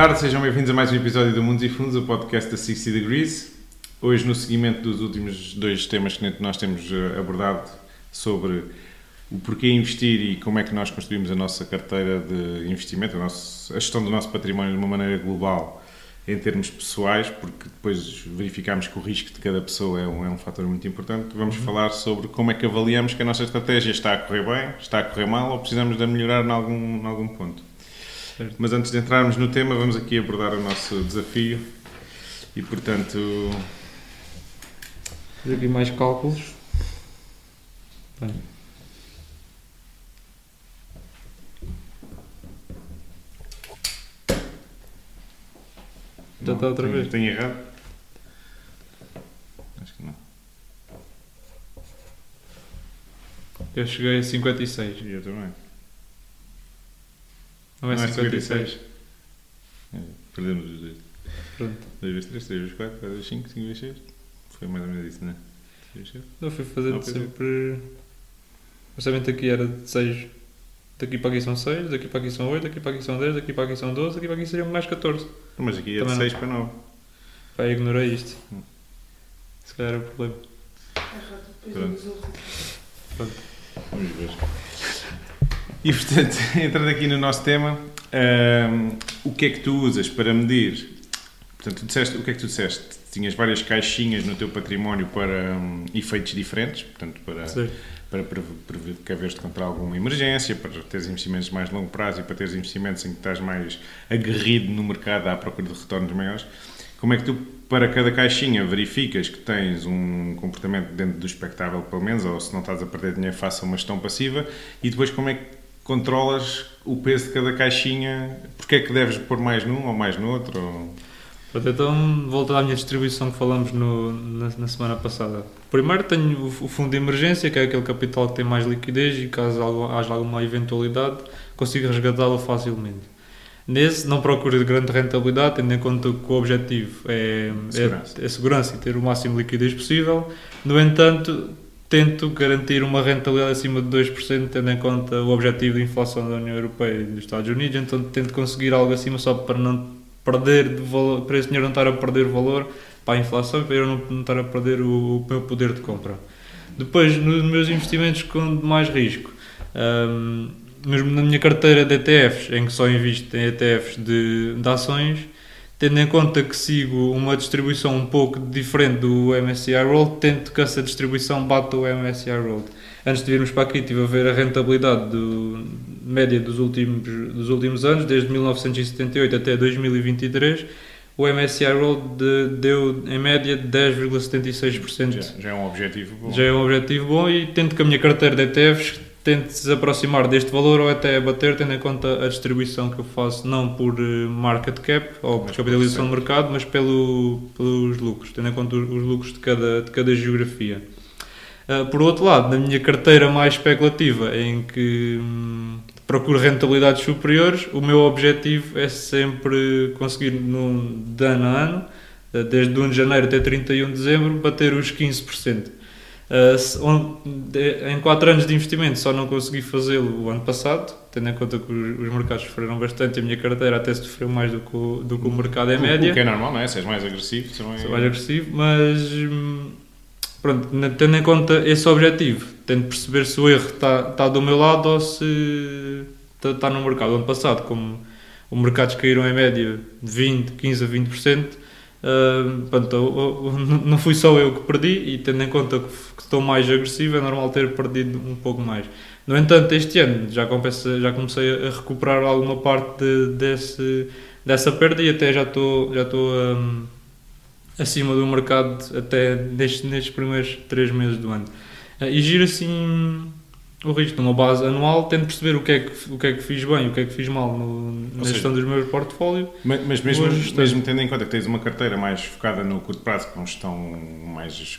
tarde, sejam bem-vindos a mais um episódio do Mundos e Fundos, o podcast da 60 Degrees. Hoje, no seguimento dos últimos dois temas que nós temos eh, abordado sobre o porquê investir e como é que nós construímos a nossa carteira de investimento, a, nossa, a gestão do nosso património de uma maneira global em termos pessoais, porque depois verificamos que o risco de cada pessoa é um, é um fator muito importante. Vamos uhum. falar sobre como é que avaliamos que a nossa estratégia está a correr bem, está a correr mal ou precisamos de melhorar em algum, em algum ponto. Certo. Mas antes de entrarmos no tema, vamos aqui abordar o nosso desafio e, portanto. Fazer aqui mais cálculos. Bem. Já está outra vez. Tenho errado? Acho que não. Eu cheguei a 56. E eu também. Não é, não 56. é 56. É, perdemos os dois. Pronto. 2 vezes 3, 3 vezes 4, 4 vezes 5, 5 vezes 6. Foi mais ou menos isso, não é? Não, fui fazer não, sempre. O orçamento aqui era de 6. Daqui para aqui são 6, daqui para aqui são 8, daqui para aqui são 10, daqui para aqui são 12, daqui para aqui seriam mais 14. Mas aqui é de 6 para 9. Pá, ignorei isto. Hum. Se calhar era o problema. Pronto. Pronto. Vamos ver. E portanto, entrando aqui no nosso tema, um, o que é que tu usas para medir? Portanto, disseste, o que é que tu disseste? Tinhas várias caixinhas no teu património para um, efeitos diferentes, portanto, para, para precaveres-te contra alguma emergência, para teres investimentos de mais longo prazo e para teres investimentos em que estás mais aguerrido no mercado à procura de retornos maiores. Como é que tu, para cada caixinha, verificas que tens um comportamento dentro do expectável, pelo menos, ou se não estás a perder dinheiro, faça uma gestão passiva, e depois como é que controlas o peso de cada caixinha, porque é que deves pôr mais num ou mais no outro? Ou... Então, volto à minha distribuição que falamos no, na, na, semana passada. Primeiro tenho o, o, fundo de emergência, que é aquele capital que tem mais liquidez e caso haja alguma eventualidade, consigo resgatá-lo facilmente. Nesse, não procuro grande rentabilidade, tendo em conta que o objetivo é segurança. É, é segurança e ter o máximo de liquidez possível. No entanto, tento garantir uma rentabilidade acima de 2%, tendo em conta o objetivo de inflação da União Europeia e dos Estados Unidos, então tento conseguir algo acima só para não perder de valor, para esse dinheiro não estar a perder valor para a inflação, para eu não, estar a perder o, o, meu poder de compra. Depois, nos meus investimentos com mais risco, um, mesmo na minha carteira de ETFs, em que só invisto em ETFs de, de ações, tendo em conta que sigo uma distribuição um pouco diferente do MSCI World, tento que essa distribuição bata o MSCI World. Antes de virmos para aqui, estive a ver a rentabilidade do, média dos últimos, dos últimos anos, desde 1978 até 2023. O MSCI World de, deu em média 10,76%. Já, já é um objetivo bom. Já é um objetivo bom e tento que a minha carteira de ETFs tente se aproximar deste valor ou até bater, tendo em conta a distribuição que eu faço, não por eh, market cap ou por capitalização de mercado, mas pelo, pelos lucros, tendo em conta os lucros de cada, de cada geografia. Uh, por outro lado, na minha carteira mais especulativa, em que hum, procuro rentabilidades superiores, o meu objetivo é sempre conseguir, no, de ano a ano, desde 1 de janeiro até 31 de dezembro, bater os 15%. Uh, em 4 anos de investimento só não consegui fazê-lo o ano passado, tendo em conta que os, os mercados sofreram bastante e a minha carteira até sofreu mais do que o, do que o mercado é média. O que é normal, não é? Se és mais agressivo. Também... Sou mais agressivo, mas hum, pronto, tendo em conta esse objetivo, tento perceber se o erro está, está do meu lado ou se está, está no mercado. O ano passado, como os mercados caíram em média de 20, 15 a 20%, Uh, pronto, não fui só eu que perdi e tendo em conta que, estou mais agressivo é normal ter perdido um pouco mais. No entanto, este ano já, compensa, já comecei a recuperar alguma parte de, desse, dessa perda e até já estou, já estou um, acima do mercado até nestes, nestes primeiros 3 meses do ano. Uh, e giro assim o risco numa base anual, tento perceber o que, é que, o que é que fiz bem, o que é que fiz mal no, na seja, gestão dos meus portfólio. Mas, mas mesmo, mesmo tendo em conta que tens uma carteira mais focada no curto prazo, com gestão mais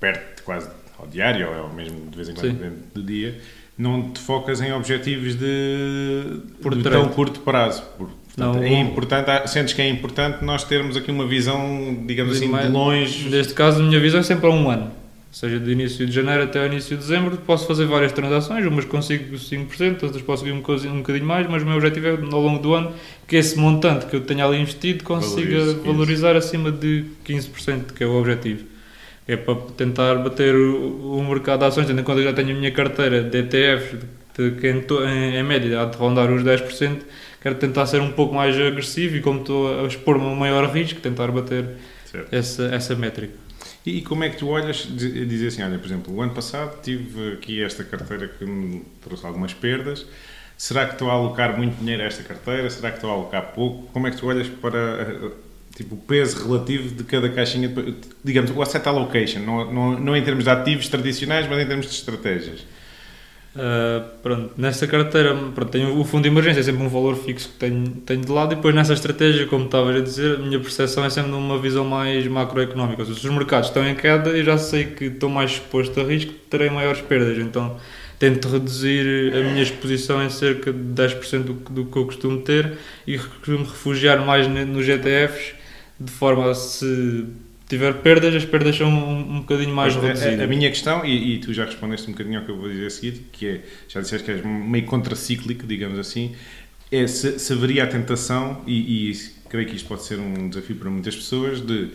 perto, quase ao diário, ou mesmo de vez em quando dentro do dia, não te focas em objetivos de, Por de tão curto prazo. Por, portanto, não, é importante, sentes que é importante nós termos aqui uma visão, digamos assim, mais, de longe. Neste caso, a minha visão é sempre a um ano Ou seja, de início de janeiro até ao início de dezembro posso fazer várias transações, umas consigo 5%, outras posso conseguir um, um bocadinho mais, mas o meu objetivo é ao longo do ano que esse montante que eu tenha ali investido consiga Valorize 15. valorizar acima de 15%, que é o objetivo. É para tentar bater o, o mercado de ações, tendo em conta que já tenho a minha carteira de ETFs, de, que em, em, em média há de rondar os 10%, quero tentar ser um pouco mais agressivo e como estou a expor-me a um maior risco, tentar bater Certo. essa, essa métrica. E, como é que tu olhas, dizer assim, olha, por exemplo, o ano passado tive aqui esta carteira que me trouxe algumas perdas, será que estou a alocar muito dinheiro a esta carteira? Será que estou a alocar pouco? Como é que tu olhas para eh, tipo, o peso relativo de cada caixinha, digamos, o asset allocation, não, não, não em termos de ativos tradicionais, mas em termos de estratégias? Uh, pronto, nessa carteira pronto, tenho o fundo de emergência, é sempre um valor fixo que tenho, tenho de lado, e depois nessa estratégia, como estava a dizer, a minha percepção é sempre numa visão mais macroeconómica. Se os mercados estão em queda, eu já sei que estou mais exposto a risco, terei maiores perdas. Então tento reduzir a minha exposição em cerca de 10% do, do que eu costumo ter e costumo refugiar mais ne- nos ETFs, de forma a se tiver perdas, as perdas são um, um bocadinho mais Pois, a- reduzidas. A, a minha questão, e, e tu já respondeste um bocadinho ao que eu vou dizer a seguir, que é, já disseste que és meio contracíclico, digamos assim, é se, se haveria a tentação, e, e creio que isto pode ser um desafio para muitas pessoas, de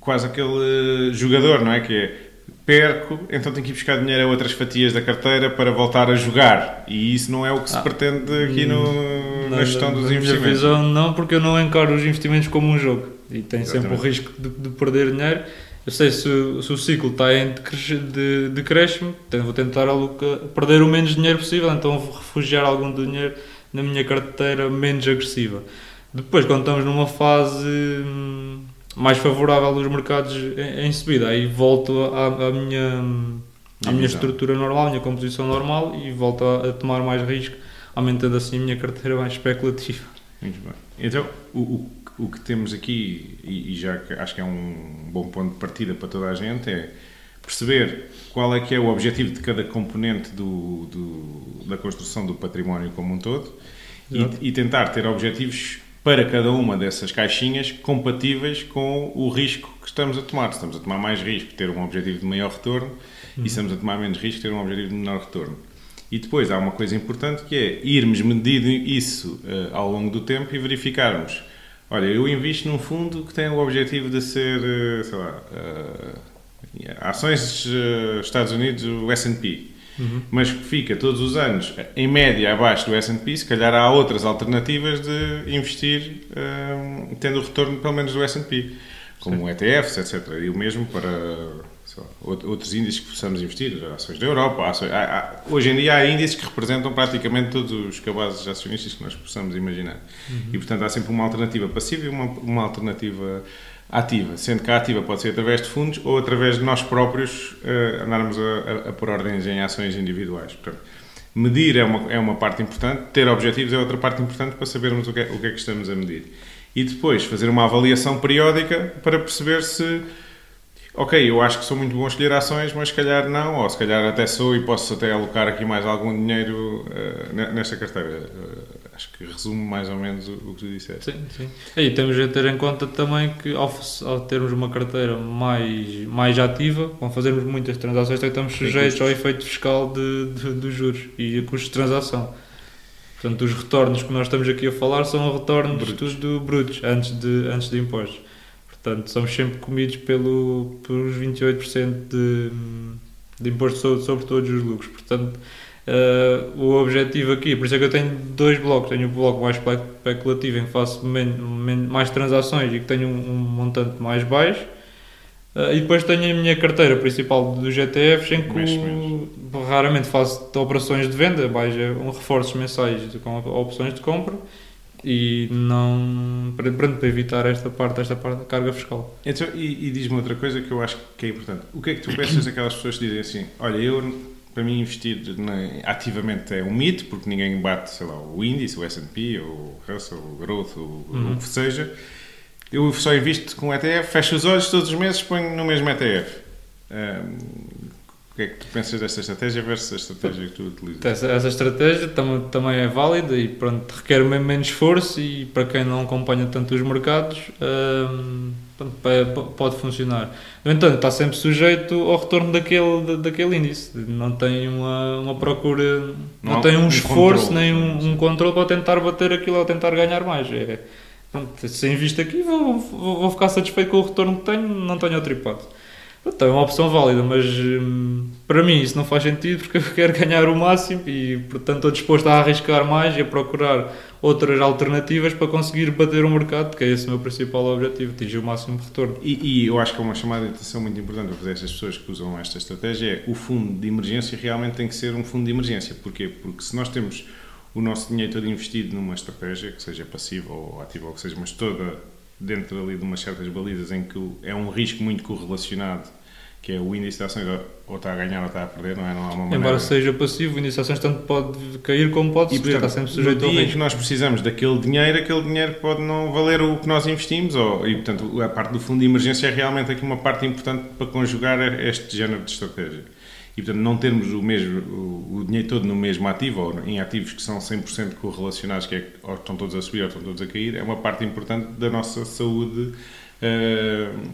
quase aquele eh, jogador, não é? Que é perco, então tenho que ir buscar dinheiro a outras fatias da carteira para voltar a jogar. E isso não é o que se Ah, pretende aqui no, na gestão dos na investimentos. visão, não, porque eu não encaro os investimentos como um jogo e tem sempre o risco de, de perder dinheiro. Eu sei se, o- se o ciclo está em decresce- de decréscimo, então vou tentar alocar, perder o menos dinheiro possível, então vou refugiar algum dinheiro na minha carteira menos agressiva. Depois, quando estamos numa fase hum, mais favorável dos mercados em, em subida, aí volto à, à minha, à minha estrutura normal, à minha composição normal e volto a, a tomar mais risco, aumentando assim a minha carteira mais especulativa. Muito bem. Então, o, o, o que temos aqui, e, e já acho que é um bom ponto de partida para toda a gente, é perceber qual é que é o objetivo de cada componente do, do- da construção do património como um todo e, e tentar ter objetivos para cada uma dessas caixinhas compatíveis com o risco que estamos a tomar. Se estamos a tomar mais risco, ter um objetivo de maior retorno, e se estamos a tomar menos risco, ter um objetivo de menor retorno. E depois há uma coisa importante que é irmos medindo isso eh, ao longo do tempo e verificarmos. Olha, eu invisto num fundo que tem o objetivo de ser, eh, sei lá, eh, ações eh, Estados Unidos, o S&P, mas que fica todos os anos em média abaixo do S&P, se calhar há outras alternativas de investir eh, tendo o retorno pelo menos do S&P, como ETFs, etc. E o mesmo para outros índices que possamos investir, ações da Europa. Ações, há- há- hoje em dia há índices que representam praticamente todos os cabazes acionistas que nós possamos imaginar. E, portanto, há sempre uma alternativa passiva e uma, uma alternativa ativa, sendo que a ativa pode ser através de fundos ou através de nós próprios eh, andarmos a, a, a pôr ordens em ações individuais. Portanto, medir é uma, é uma parte importante, ter objetivos é outra parte importante para sabermos o que, é, o que é que estamos a medir. E depois fazer uma avaliação periódica para perceber se ok, eu acho que sou muito bom a escolher ações, mas se calhar não, ou se calhar até sou e posso até alocar aqui mais algum dinheiro ne- nesta carteira. Eh, acho que resume mais ou menos o, o que tu disseste. Sim, sim. E temos de ter em conta também que ao, ao termos uma carteira mais, mais ativa, ao fazermos muitas transações, estamos sujeitos ao efeito fiscal de, de- dos juros e a custos de transação. Portanto, os retornos que nós estamos aqui a falar são retornos Brutos. tudo brutos, antes de, antes de impostos. Portanto, somos sempre comidos pelo, pelos 28% de, de imposto sobre, sobre todos os lucros. Portanto, eh, o objetivo aqui, por isso é que eu tenho dois blocos. Tenho o bloco mais espe- especulativo em que faço mais transações e que tenho um, um montante mais baixo. Eh, e depois tenho a minha carteira principal dos ETFs em que o- raramente faço operações de venda, mais um reforços mensais com opções de compra e não para, para evitar esta parte, esta parte da carga fiscal. Então, e, e diz-me outra coisa que eu acho que é importante. O que é que tu pensas daquelas pessoas que dizem assim: olha, eu, para mim, investir na- ativamente é um mito, porque ninguém bate, sei lá, o índice, o SP, o Russell, o Growth, o, Uhum. o que seja. Eu só invisto com ETF, fecho os olhos todos os meses, ponho no mesmo ETF. Ahm, o que é que tu pensas desta estratégia versus a estratégia que tu utilizas? Essa, essa estratégia tam, também é válida e pronto, requer men- menos esforço e para quem não acompanha tanto os mercados hum, pode funcionar. No entanto, está sempre sujeito ao retorno daquele, daquele índice. Não tem uma, uma procura, não, não tem um, um esforço controle. nem um, um controle para tentar bater aquilo ou tentar ganhar mais. É, pronto, se invisto aqui, vou, vou, vou, ficar satisfeito com o retorno que tenho, não tenho outra hipótese. Então é uma opção válida, mas hum, para mim isso não faz sentido porque eu quero ganhar o máximo e, portanto, estou disposto a arriscar mais e a procurar outras alternativas para conseguir bater o mercado, que é esse o meu principal objetivo, atingir o máximo de retorno. E, e, eu acho que é uma chamada de atenção muito importante para fazer estas pessoas que usam esta estratégia é o fundo de emergência realmente tem que ser um fundo de emergência. Porquê? Porque se nós temos o nosso dinheiro todo investido numa estratégia, que seja passiva ou ativa ou que seja, mas toda dentro ali de umas certas balizas em que é um risco muito correlacionado que é o índice de ações ou está a ganhar ou está a perder, não é? Não há uma maneira... Embora seja passivo, o índice de ações tanto pode cair como pode e, subir, portanto, está sempre sujeito ao risco. que nós precisamos daquele dinheiro, aquele dinheiro pode não valer o que nós investimos ou, e, portanto, a parte do fundo de emergência é realmente aqui uma parte importante para conjugar este género de estratégia. E, portanto, não termos o, mesmo, o, o dinheiro todo no mesmo ativo ou em ativos que são 100% correlacionados, que é, ou estão todos a subir ou estão todos a cair, é uma parte importante da nossa saúde uh,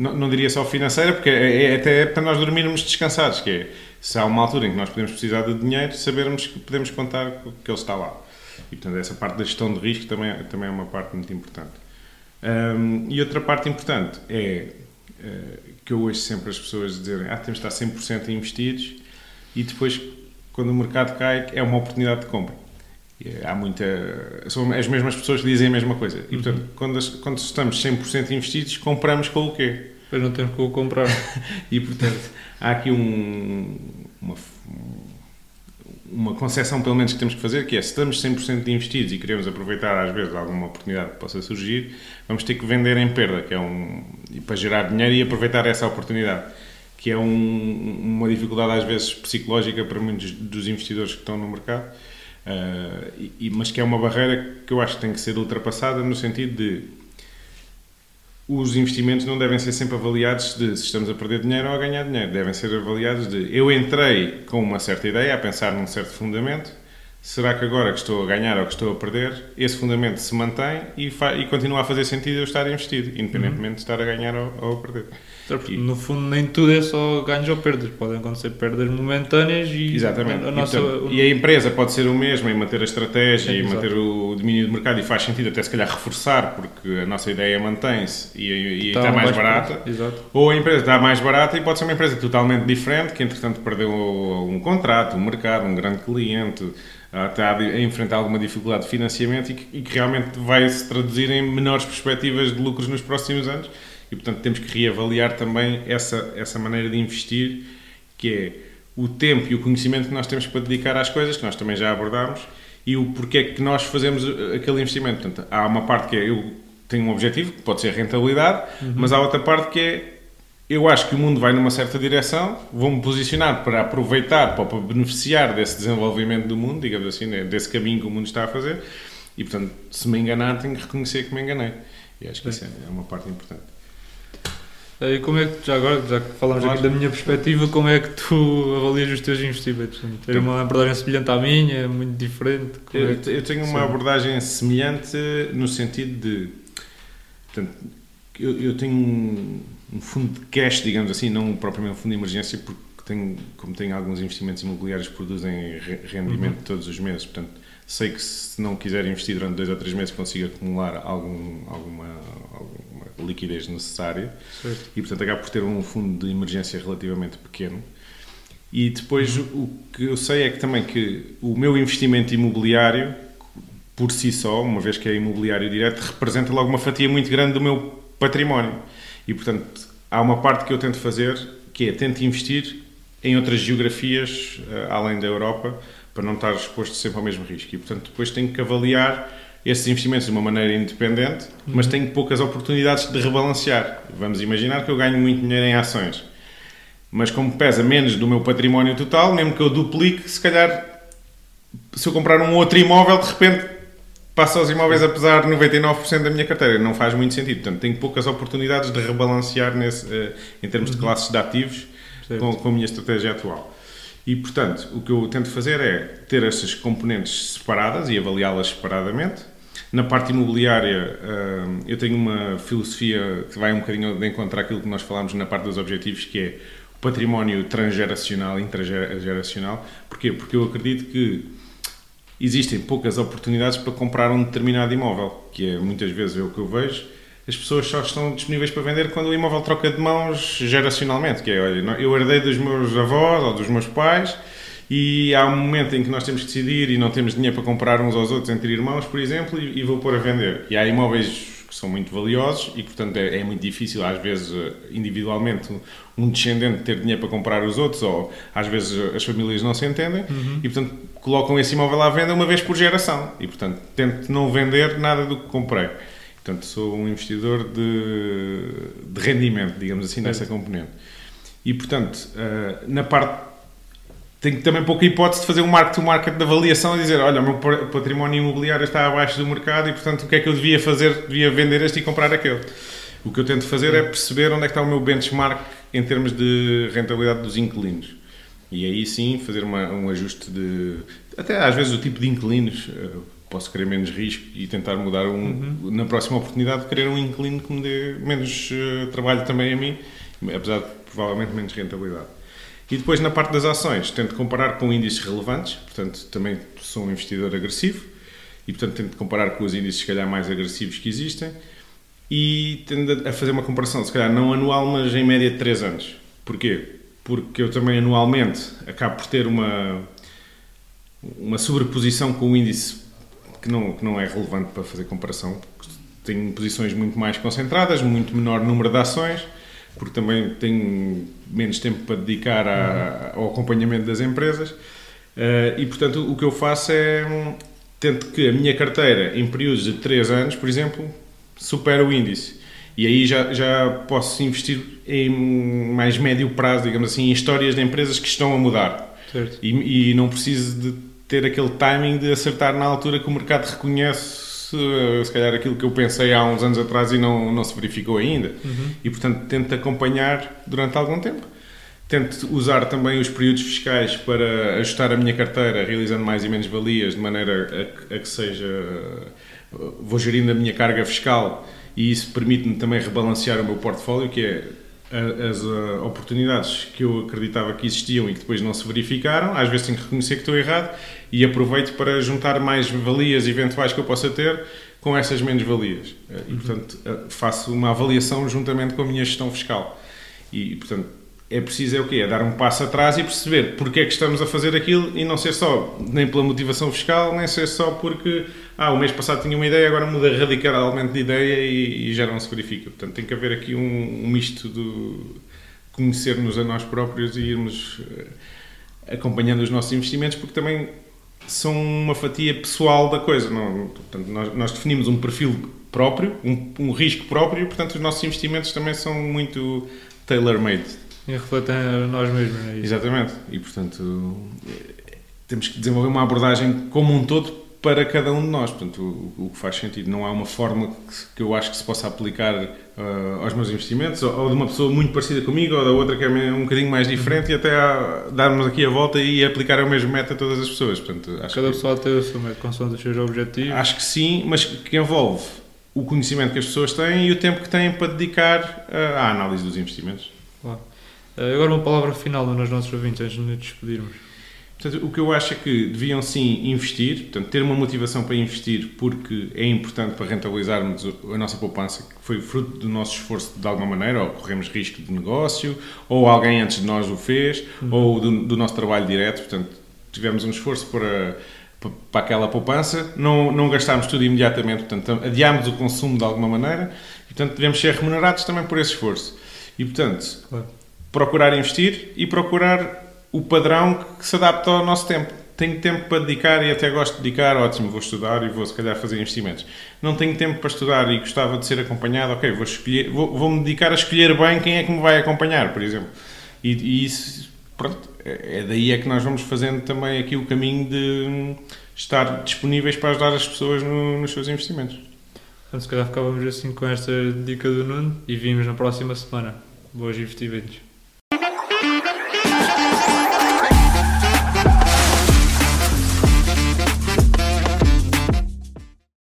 não, não diria só financeira, porque é, é, até para nós dormirmos descansados, que é, se há uma altura em que nós podemos precisar de dinheiro, sabermos que podemos contar que ele está lá. E, portanto, essa parte da gestão de risco também, também é uma parte muito importante. Um, e outra parte importante é uh, que eu ouço sempre as pessoas dizerem ah, temos de estar 100% investidos e depois, quando o mercado cai, é uma oportunidade de compra. E há muita... São as mesmas pessoas que dizem a mesma coisa. E, portanto, uhum. quando, quando estamos 100% investidos, compramos com o quê? Depois não temos que o comprar. e, portanto, há aqui um, uma, uma concepção, pelo menos, que temos que fazer, que é, se estamos 100% investidos e queremos aproveitar, às vezes, alguma oportunidade que possa surgir, vamos ter que vender em perda, que é um... para gerar dinheiro e aproveitar essa oportunidade que é um, uma dificuldade às vezes psicológica para muitos dos investidores que estão no mercado, uh, e, mas que é uma barreira que eu acho que tem que ser ultrapassada no sentido de os investimentos não devem ser sempre avaliados de se estamos a perder dinheiro ou a ganhar dinheiro. Devem ser avaliados de eu entrei com uma certa ideia, a pensar num certo fundamento, será que agora que estou a ganhar ou que estou a perder, esse fundamento se mantém e, e continua a fazer sentido eu estar investido, independentemente uhum. de estar a ganhar ou, ou a perder. E, no fundo, nem tudo é só ganhos ou perdas. Podem acontecer perdas momentâneas e Exatamente. A nossa... e, portanto, e a empresa pode ser o mesmo em manter a estratégia é, e manter o domínio do mercado e faz sentido até se calhar reforçar porque a nossa ideia mantém-se e, e está, está, mais, mais barata. Ou a empresa está mais barata e pode ser uma empresa totalmente diferente que entretanto perdeu um contrato, um mercado, um grande cliente, está a enfrentar alguma dificuldade de financiamento e que, e que realmente vai se traduzir em menores perspectivas de lucros nos próximos anos e, portanto, temos que reavaliar também essa, essa maneira de investir, que é o tempo e o conhecimento que nós temos para dedicar às coisas, que nós também já abordámos, e o porquê que nós fazemos aquele investimento. Portanto, há uma parte que é eu tenho um objetivo, que pode ser rentabilidade, uhum. mas há outra parte que é eu acho que o mundo vai numa certa direção, vou-me posicionar para aproveitar, para beneficiar desse desenvolvimento do mundo, digamos assim, né, desse caminho que o mundo está a fazer, e portanto, se me enganar, tenho que reconhecer que me enganei. E acho que isso é, é uma parte importante. E como é que, já agora, já que falamos aqui da minha perspectiva, como é que tu avalias os teus investimentos? Tem uma abordagem semelhante à minha, é muito diferente? Eu, é que... eu, tenho uma abordagem semelhante no sentido de. Portanto, eu, eu tenho um, um, fundo de cash, digamos assim, não propriamente um fundo de emergência, porque tenho, como tenho alguns investimentos imobiliários que produzem rendimento uhum. todos os meses, portanto, sei que se não quiser investir durante dois ou três meses consigo acumular algum, alguma, alguma liquidez necessária certo. e, portanto, acaba por ter um fundo de emergência relativamente pequeno. E depois o que eu sei é que também que o meu investimento imobiliário, por si só, uma vez que é imobiliário direto, representa logo uma fatia muito grande do meu património. E, portanto, há uma parte que eu tento fazer que é tento investir em outras geografias eh, além da Europa para não estar exposto sempre ao mesmo risco. E, portanto, depois tenho que avaliar esses investimentos de uma maneira independente, uhum. mas tenho poucas oportunidades de rebalancear. Vamos imaginar que eu ganho muito dinheiro em ações, mas como pesa menos do meu património total, mesmo que eu duplique, se calhar, se eu comprar um outro imóvel, de repente passo aos imóveis a pesar 99% da minha carteira. Não faz muito sentido. Portanto, tenho poucas oportunidades de rebalancear nesse, uh, em termos de uhum. classes de ativos com, com a minha estratégia atual. E, portanto, o que eu tento fazer é ter essas componentes separadas e avaliá-las separadamente Na parte imobiliária, uh, eu tenho uma filosofia que vai um bocadinho de encontrar aquilo que nós falámos na parte dos objetivos, que é património transgeracional, intergeracional. Porquê? Porque eu acredito que existem poucas oportunidades para comprar um determinado imóvel, que é muitas vezes é o que eu vejo as pessoas só estão disponíveis para vender quando o imóvel troca de mãos geracionalmente, que é, olha, eu herdei dos meus avós ou dos meus pais e há um momento em que nós temos que decidir e não temos dinheiro para comprar uns aos outros entre irmãos, por exemplo, e, e vou pôr a vender. E há imóveis que são muito valiosos e, portanto, é, é, muito difícil, às vezes, eh, individualmente, um descendente ter dinheiro para comprar os outros, ou às vezes as famílias não se entendem, uhum. e, portanto, colocam esse imóvel à venda uma vez por geração. E, portanto, tento não vender nada do que comprei. Portanto, sou um investidor de, de rendimento, digamos assim, nessa componente. E, portanto, uh, na parte. Tenho também pouca hipótese de fazer um market-to-market de avaliação e dizer: olha, o meu património imobiliário está abaixo do mercado e, portanto, o que é que eu devia fazer? Devia vender este e comprar aquele. O que eu tento fazer é perceber onde é que está o meu benchmark em termos de rentabilidade dos inquilinos. E aí sim fazer uma, um ajuste de. Até às vezes o tipo de inquilinos eh, posso querer menos risco e tentar mudar um, uhum. na próxima oportunidade, querer um inquilino que me dê menos uh, trabalho também a mim, apesar de provavelmente menos rentabilidade. E depois na parte das ações, tento comparar com índices relevantes, portanto também sou um investidor agressivo e portanto tento comparar com os índices se calhar mais agressivos que existem e tendo a fazer uma comparação, se calhar não anual, mas em média de 3 anos. Porquê? Porque eu também anualmente acabo por ter uma, uma sobreposição com o índice que não, que não é relevante para fazer comparação. Tenho posições muito mais concentradas, muito menor número de ações, porque também tenho menos tempo para dedicar a, ao acompanhamento das empresas. Uh, e, portanto, o que eu faço é hum, tento que a minha carteira, em períodos de 3 anos, por exemplo, supere o índice. E aí já, já posso investir em mais médio prazo, digamos assim, em histórias de empresas que estão a mudar. E, e, não preciso de ter aquele timing de acertar na altura que o mercado reconhece eh, se calhar aquilo que eu pensei há uns anos atrás e não, não se verificou ainda. Uhum. E, portanto, tento acompanhar durante algum tempo. Tento usar também os períodos fiscais para ajustar a minha carteira, realizando mais e menos valias, de maneira a, a que seja. Vou gerindo a minha carga fiscal e isso permite-me também rebalancear o meu portfólio, que é as uh, oportunidades que eu acreditava que existiam e que depois não se verificaram, às vezes tenho que reconhecer que estou errado e aproveito para juntar mais valias eventuais que eu possa ter com essas menos valias. Uh, e, portanto, uh, faço uma avaliação juntamente com a minha gestão fiscal. E, portanto, é preciso é o quê? É dar um passo atrás e perceber porque é que estamos a fazer aquilo e não ser só nem pela motivação fiscal, nem ser só porque ah, o mês passado tinha uma ideia, agora muda radicalmente de ideia e, e já não se verifica. Portanto, tem que haver aqui um, um misto de conhecer-nos a nós próprios e irmos uh, acompanhando os nossos investimentos, porque também são uma fatia pessoal da coisa. Não, portanto, nós, nós definimos um perfil próprio, um, um risco próprio, e, portanto, os nossos investimentos também são muito tailor-made e refletem a nós mesmos, não é isso? Exatamente. E, portanto, temos que desenvolver uma abordagem como um todo para cada um de nós. Portanto, o, o que faz sentido. Não há uma forma que, que eu acho que se possa aplicar uh, aos meus investimentos, ou, ou, de uma pessoa muito parecida comigo, ou da outra que é um bocadinho mais diferente, e até a, darmos aqui a volta e aplicar o mesmo método a todas as pessoas. Portanto, acho cada que, pessoa tem o seu método, consoante os seus objetivos. Acho que sim, mas que envolve o conhecimento que as pessoas têm e o tempo que têm para dedicar uh, à análise dos investimentos. Claro. Eh, agora uma palavra final nos nossos ouvintes antes de nos despedirmos. Portanto, o que eu acho é que deviam sim investir, portanto, ter uma motivação para investir porque é importante para rentabilizarmos a nossa poupança, que foi fruto do nosso esforço de alguma maneira, ou corremos risco de negócio, ou alguém antes de nós o fez, uhum. ou do, do, nosso trabalho direto, portanto, tivemos um esforço para, para aquela poupança, não, não gastámos tudo imediatamente, portanto, adiámos o consumo de alguma maneira, e, portanto, devemos ser remunerados também por esse esforço. E, portanto, claro procurar investir e procurar o padrão que se adapta ao nosso tempo. Tenho tempo para dedicar e até gosto de dedicar, ótimo, vou estudar e vou se calhar fazer investimentos. Não tenho tempo para estudar e gostava de ser acompanhado, ok, vou vou, vou me dedicar a escolher bem quem é que me vai acompanhar, por exemplo. E, e isso, pronto, é, é daí é que nós vamos fazendo também aqui o caminho de estar disponíveis para ajudar as pessoas no, nos seus investimentos. Então, se calhar ficávamos assim com esta dica do Nuno e vimos na próxima semana. Boas investimentos.